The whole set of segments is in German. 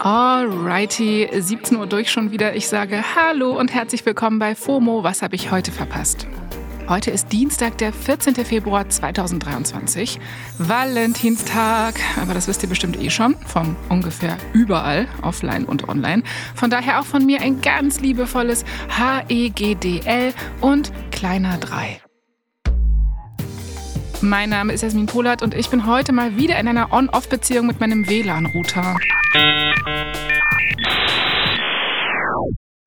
Alrighty, 17 Uhr durch schon wieder. Ich sage Hallo und herzlich willkommen bei FOMO. Was habe ich heute verpasst? Heute ist Dienstag, der 14. Februar 2023. Valentinstag. Aber das wisst ihr bestimmt eh schon. Von ungefähr überall, offline und online. Von daher auch von mir ein ganz liebevolles H-E-G-D-L und kleiner 3. Mein Name ist Jasmin Polat und ich bin heute mal wieder in einer On-Off-Beziehung mit meinem WLAN-Router.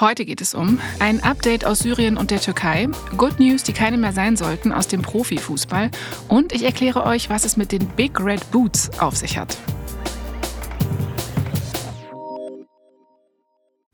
Heute geht es um ein Update aus Syrien und der Türkei, Good News, die keine mehr sein sollten aus dem Profifußball und ich erkläre euch, was es mit den Big Red Boots auf sich hat.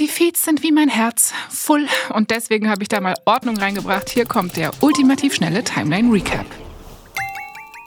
Die Feeds sind wie mein Herz, full. Und deswegen habe ich da mal Ordnung reingebracht. Hier kommt der ultimativ schnelle Timeline Recap.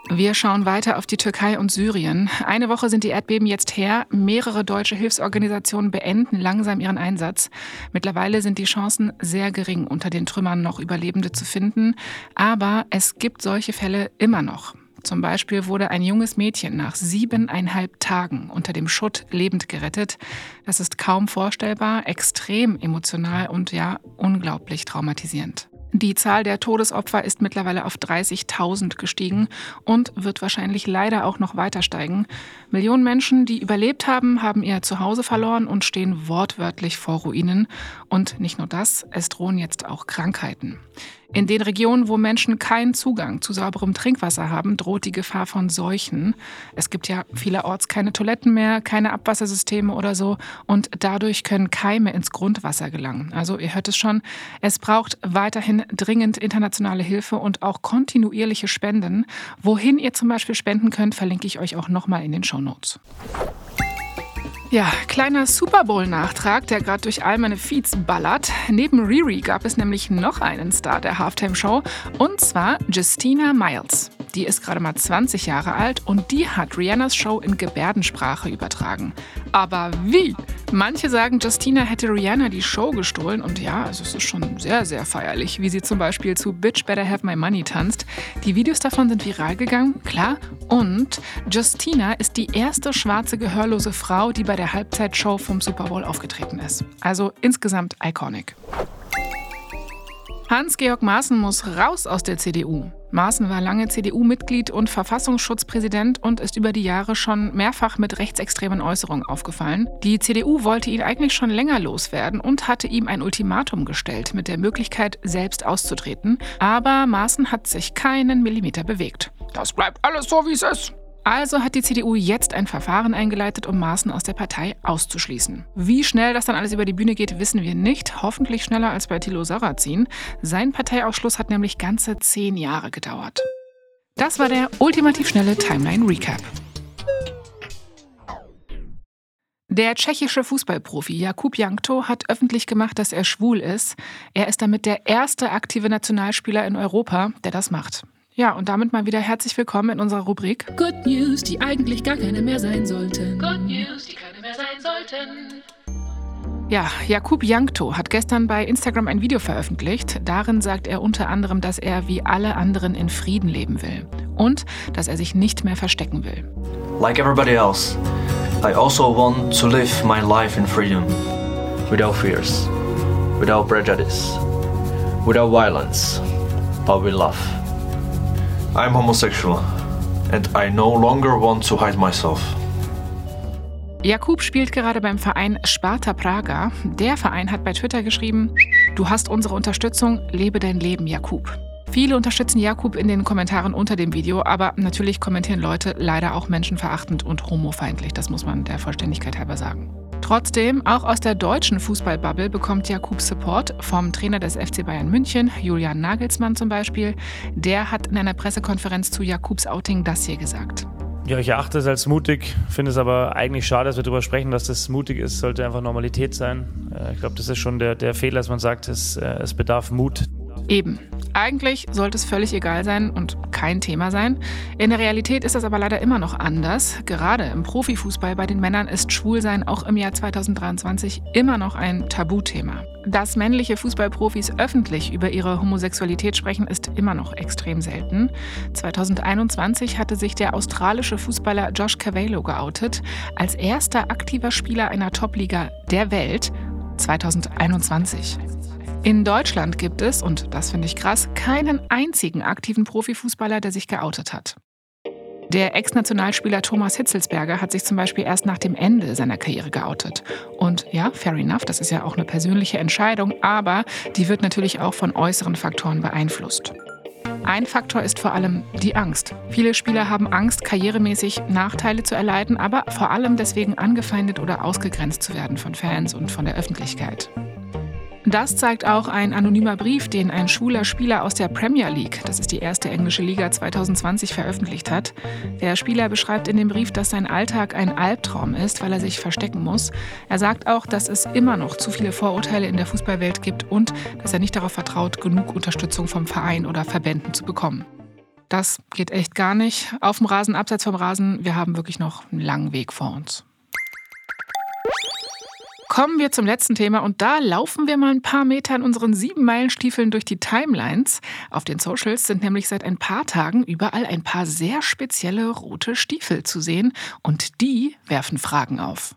Wir schauen weiter auf die Türkei und Syrien. Eine Woche sind die Erdbeben jetzt her. Mehrere deutsche Hilfsorganisationen beenden langsam ihren Einsatz. Mittlerweile sind die Chancen sehr gering, unter den Trümmern noch Überlebende zu finden. Aber es gibt solche Fälle immer noch. Zum Beispiel wurde ein junges Mädchen nach siebeneinhalb Tagen unter dem Schutt lebend gerettet. Das ist kaum vorstellbar, extrem emotional und ja unglaublich traumatisierend. Die Zahl der Todesopfer ist mittlerweile auf 30.000 gestiegen und wird wahrscheinlich leider auch noch weiter steigen. Millionen Menschen, die überlebt haben, haben ihr Zuhause verloren und stehen wortwörtlich vor Ruinen. Und nicht nur das, es drohen jetzt auch Krankheiten. In den Regionen, wo Menschen keinen Zugang zu sauberem Trinkwasser haben, droht die Gefahr von Seuchen. Es gibt ja vielerorts keine Toiletten mehr, keine Abwassersysteme oder so und dadurch können Keime ins Grundwasser gelangen. Also ihr hört es schon, es braucht weiterhin dringend internationale Hilfe und auch kontinuierliche Spenden. Wohin ihr zum Beispiel spenden könnt, verlinke ich euch auch nochmal in den Show Notes. Ja, kleiner Super Bowl-Nachtrag, der gerade durch all meine Feeds ballert. Neben Riri gab es nämlich noch einen Star der Halftime-Show und zwar Justina Miles. Die ist gerade mal 20 Jahre alt und die hat Rihannas Show in Gebärdensprache übertragen. Aber wie? Manche sagen, Justina hätte Rihanna die Show gestohlen und ja, also es ist schon sehr, sehr feierlich, wie sie zum Beispiel zu Bitch Better Have My Money tanzt. Die Videos davon sind viral gegangen, klar. Und Justina ist die erste schwarze gehörlose Frau, die bei der Halbzeitshow vom Super Bowl aufgetreten ist. Also insgesamt iconic. Hans-Georg Maaßen muss raus aus der CDU. Maaßen war lange CDU-Mitglied und Verfassungsschutzpräsident und ist über die Jahre schon mehrfach mit rechtsextremen Äußerungen aufgefallen. Die CDU wollte ihn eigentlich schon länger loswerden und hatte ihm ein Ultimatum gestellt mit der Möglichkeit, selbst auszutreten. Aber Maaßen hat sich keinen Millimeter bewegt. Das bleibt alles so, wie es ist. Also hat die CDU jetzt ein Verfahren eingeleitet, um Maaßen aus der Partei auszuschließen. Wie schnell das dann alles über die Bühne geht, wissen wir nicht. Hoffentlich schneller als bei Thilo Sarrazin. Sein Parteiausschluss hat nämlich ganze zehn Jahre gedauert. Das war der ultimativ schnelle Timeline Recap. Der tschechische Fußballprofi Jakub Jankto hat öffentlich gemacht, dass er schwul ist. Er ist damit der erste aktive Nationalspieler in Europa, der das macht. Ja, und damit mal wieder herzlich willkommen in unserer Rubrik Good News, die eigentlich gar keine mehr sein sollten. Good News, die keine mehr sein sollten. Ja, Jakub Jankto hat gestern bei Instagram ein Video veröffentlicht. Darin sagt er unter anderem, dass er wie alle anderen in Frieden leben will und dass er sich nicht mehr verstecken will. Like everybody else, I also want to live my life in freedom, without fears, without prejudice, without violence, but with love. I'm homosexual and I no longer want to hide myself. Jakub spielt gerade beim Verein Sparta Praga. Der Verein hat bei Twitter geschrieben: Du hast unsere Unterstützung, lebe dein Leben, Jakub. Viele unterstützen Jakub in den Kommentaren unter dem Video, aber natürlich kommentieren Leute leider auch menschenverachtend und homofeindlich. Das muss man der Vollständigkeit halber sagen. Trotzdem, auch aus der deutschen Fußballbubble bekommt Jakub Support vom Trainer des FC Bayern München, Julian Nagelsmann zum Beispiel. Der hat in einer Pressekonferenz zu Jakubs Outing das hier gesagt. Ja, ich erachte es als mutig, finde es aber eigentlich schade, dass wir darüber sprechen, dass das mutig ist, sollte einfach Normalität sein. Äh, ich glaube, das ist schon der, der Fehler, dass man sagt, es, äh, es bedarf Mut. Eben. Eigentlich sollte es völlig egal sein und kein Thema sein. In der Realität ist das aber leider immer noch anders. Gerade im Profifußball bei den Männern ist Schwulsein auch im Jahr 2023 immer noch ein Tabuthema. Dass männliche Fußballprofis öffentlich über ihre Homosexualität sprechen, ist immer noch extrem selten. 2021 hatte sich der australische Fußballer Josh Cavallo geoutet, als erster aktiver Spieler einer Topliga der Welt 2021. In Deutschland gibt es, und das finde ich krass, keinen einzigen aktiven Profifußballer, der sich geoutet hat. Der Ex-Nationalspieler Thomas Hitzelsberger hat sich zum Beispiel erst nach dem Ende seiner Karriere geoutet. Und ja, fair enough, das ist ja auch eine persönliche Entscheidung, aber die wird natürlich auch von äußeren Faktoren beeinflusst. Ein Faktor ist vor allem die Angst. Viele Spieler haben Angst, karrieremäßig Nachteile zu erleiden, aber vor allem deswegen angefeindet oder ausgegrenzt zu werden von Fans und von der Öffentlichkeit. Das zeigt auch ein anonymer Brief, den ein schwuler Spieler aus der Premier League, das ist die erste englische Liga 2020, veröffentlicht hat. Der Spieler beschreibt in dem Brief, dass sein Alltag ein Albtraum ist, weil er sich verstecken muss. Er sagt auch, dass es immer noch zu viele Vorurteile in der Fußballwelt gibt und dass er nicht darauf vertraut, genug Unterstützung vom Verein oder Verbänden zu bekommen. Das geht echt gar nicht. Auf dem Rasen, abseits vom Rasen, wir haben wirklich noch einen langen Weg vor uns. Kommen wir zum letzten Thema und da laufen wir mal ein paar Meter in unseren sieben Meilenstiefeln durch die Timelines. Auf den Socials sind nämlich seit ein paar Tagen überall ein paar sehr spezielle rote Stiefel zu sehen und die werfen Fragen auf.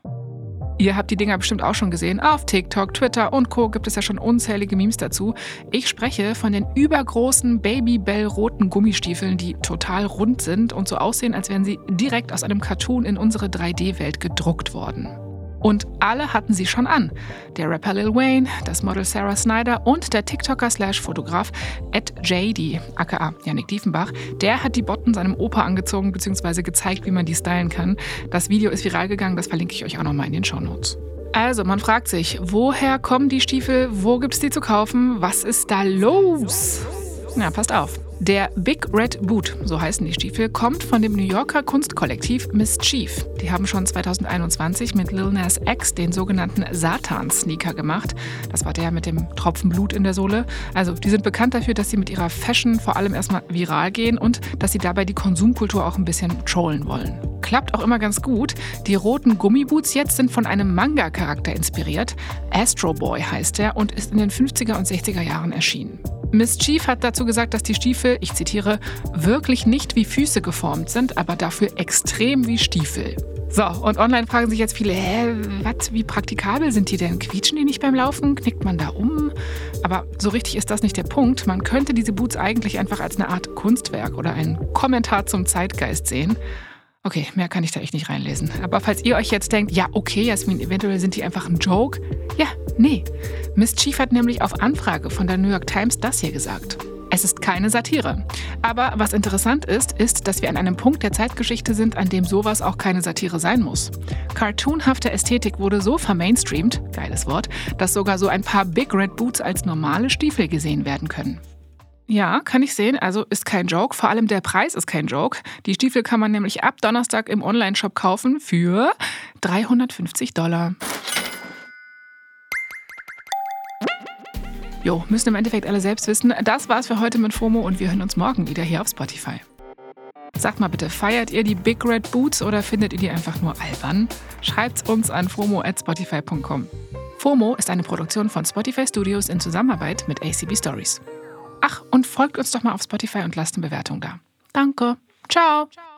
Ihr habt die Dinger bestimmt auch schon gesehen. Auf TikTok, Twitter und Co. gibt es ja schon unzählige Memes dazu. Ich spreche von den übergroßen Babybell-roten Gummistiefeln, die total rund sind und so aussehen, als wären sie direkt aus einem Cartoon in unsere 3D-Welt gedruckt worden. Und alle hatten sie schon an. Der Rapper Lil Wayne, das Model Sarah Snyder und der TikToker-Fotograf Ed JD, aka Yannick Diefenbach, der hat die Botten seinem Opa angezogen bzw. gezeigt, wie man die stylen kann. Das Video ist viral gegangen, das verlinke ich euch auch nochmal in den Shownotes. Also, man fragt sich, woher kommen die Stiefel? Wo gibt es die zu kaufen? Was ist da los? Na, passt auf. Der Big Red Boot, so heißen die Stiefel, kommt von dem New Yorker Kunstkollektiv Mischief. Die haben schon 2021 mit Lil Nas X den sogenannten Satan-Sneaker gemacht. Das war der mit dem Tropfen Blut in der Sohle. Also, die sind bekannt dafür, dass sie mit ihrer Fashion vor allem erstmal viral gehen und dass sie dabei die Konsumkultur auch ein bisschen trollen wollen. Klappt auch immer ganz gut. Die roten Gummiboots jetzt sind von einem Manga-Charakter inspiriert. Astro Boy heißt er und ist in den 50er und 60er Jahren erschienen. Miss Chief hat dazu gesagt, dass die Stiefel, ich zitiere, wirklich nicht wie Füße geformt sind, aber dafür extrem wie Stiefel. So, und online fragen sich jetzt viele, hä, was, wie praktikabel sind die denn? Quietschen die nicht beim Laufen? Knickt man da um? Aber so richtig ist das nicht der Punkt. Man könnte diese Boots eigentlich einfach als eine Art Kunstwerk oder ein Kommentar zum Zeitgeist sehen. Okay, mehr kann ich da echt nicht reinlesen. Aber falls ihr euch jetzt denkt, ja, okay, Jasmin, eventuell sind die einfach ein Joke. Ja, nee. Miss Chief hat nämlich auf Anfrage von der New York Times das hier gesagt. Es ist keine Satire. Aber was interessant ist, ist, dass wir an einem Punkt der Zeitgeschichte sind, an dem sowas auch keine Satire sein muss. Cartoonhafte Ästhetik wurde so vermainstreamt, geiles Wort, dass sogar so ein paar Big Red Boots als normale Stiefel gesehen werden können. Ja, kann ich sehen. Also ist kein Joke. Vor allem der Preis ist kein Joke. Die Stiefel kann man nämlich ab Donnerstag im Online-Shop kaufen für 350 Dollar. Jo, müssen im Endeffekt alle selbst wissen. Das war's für heute mit FOMO und wir hören uns morgen wieder hier auf Spotify. Sagt mal bitte, feiert ihr die Big Red Boots oder findet ihr die einfach nur albern? Schreibt's uns an fomo@spotify.com. FOMO ist eine Produktion von Spotify Studios in Zusammenarbeit mit ACB Stories. Ach, und folgt uns doch mal auf Spotify und lasst eine Bewertung da. Danke. Ciao. Ciao.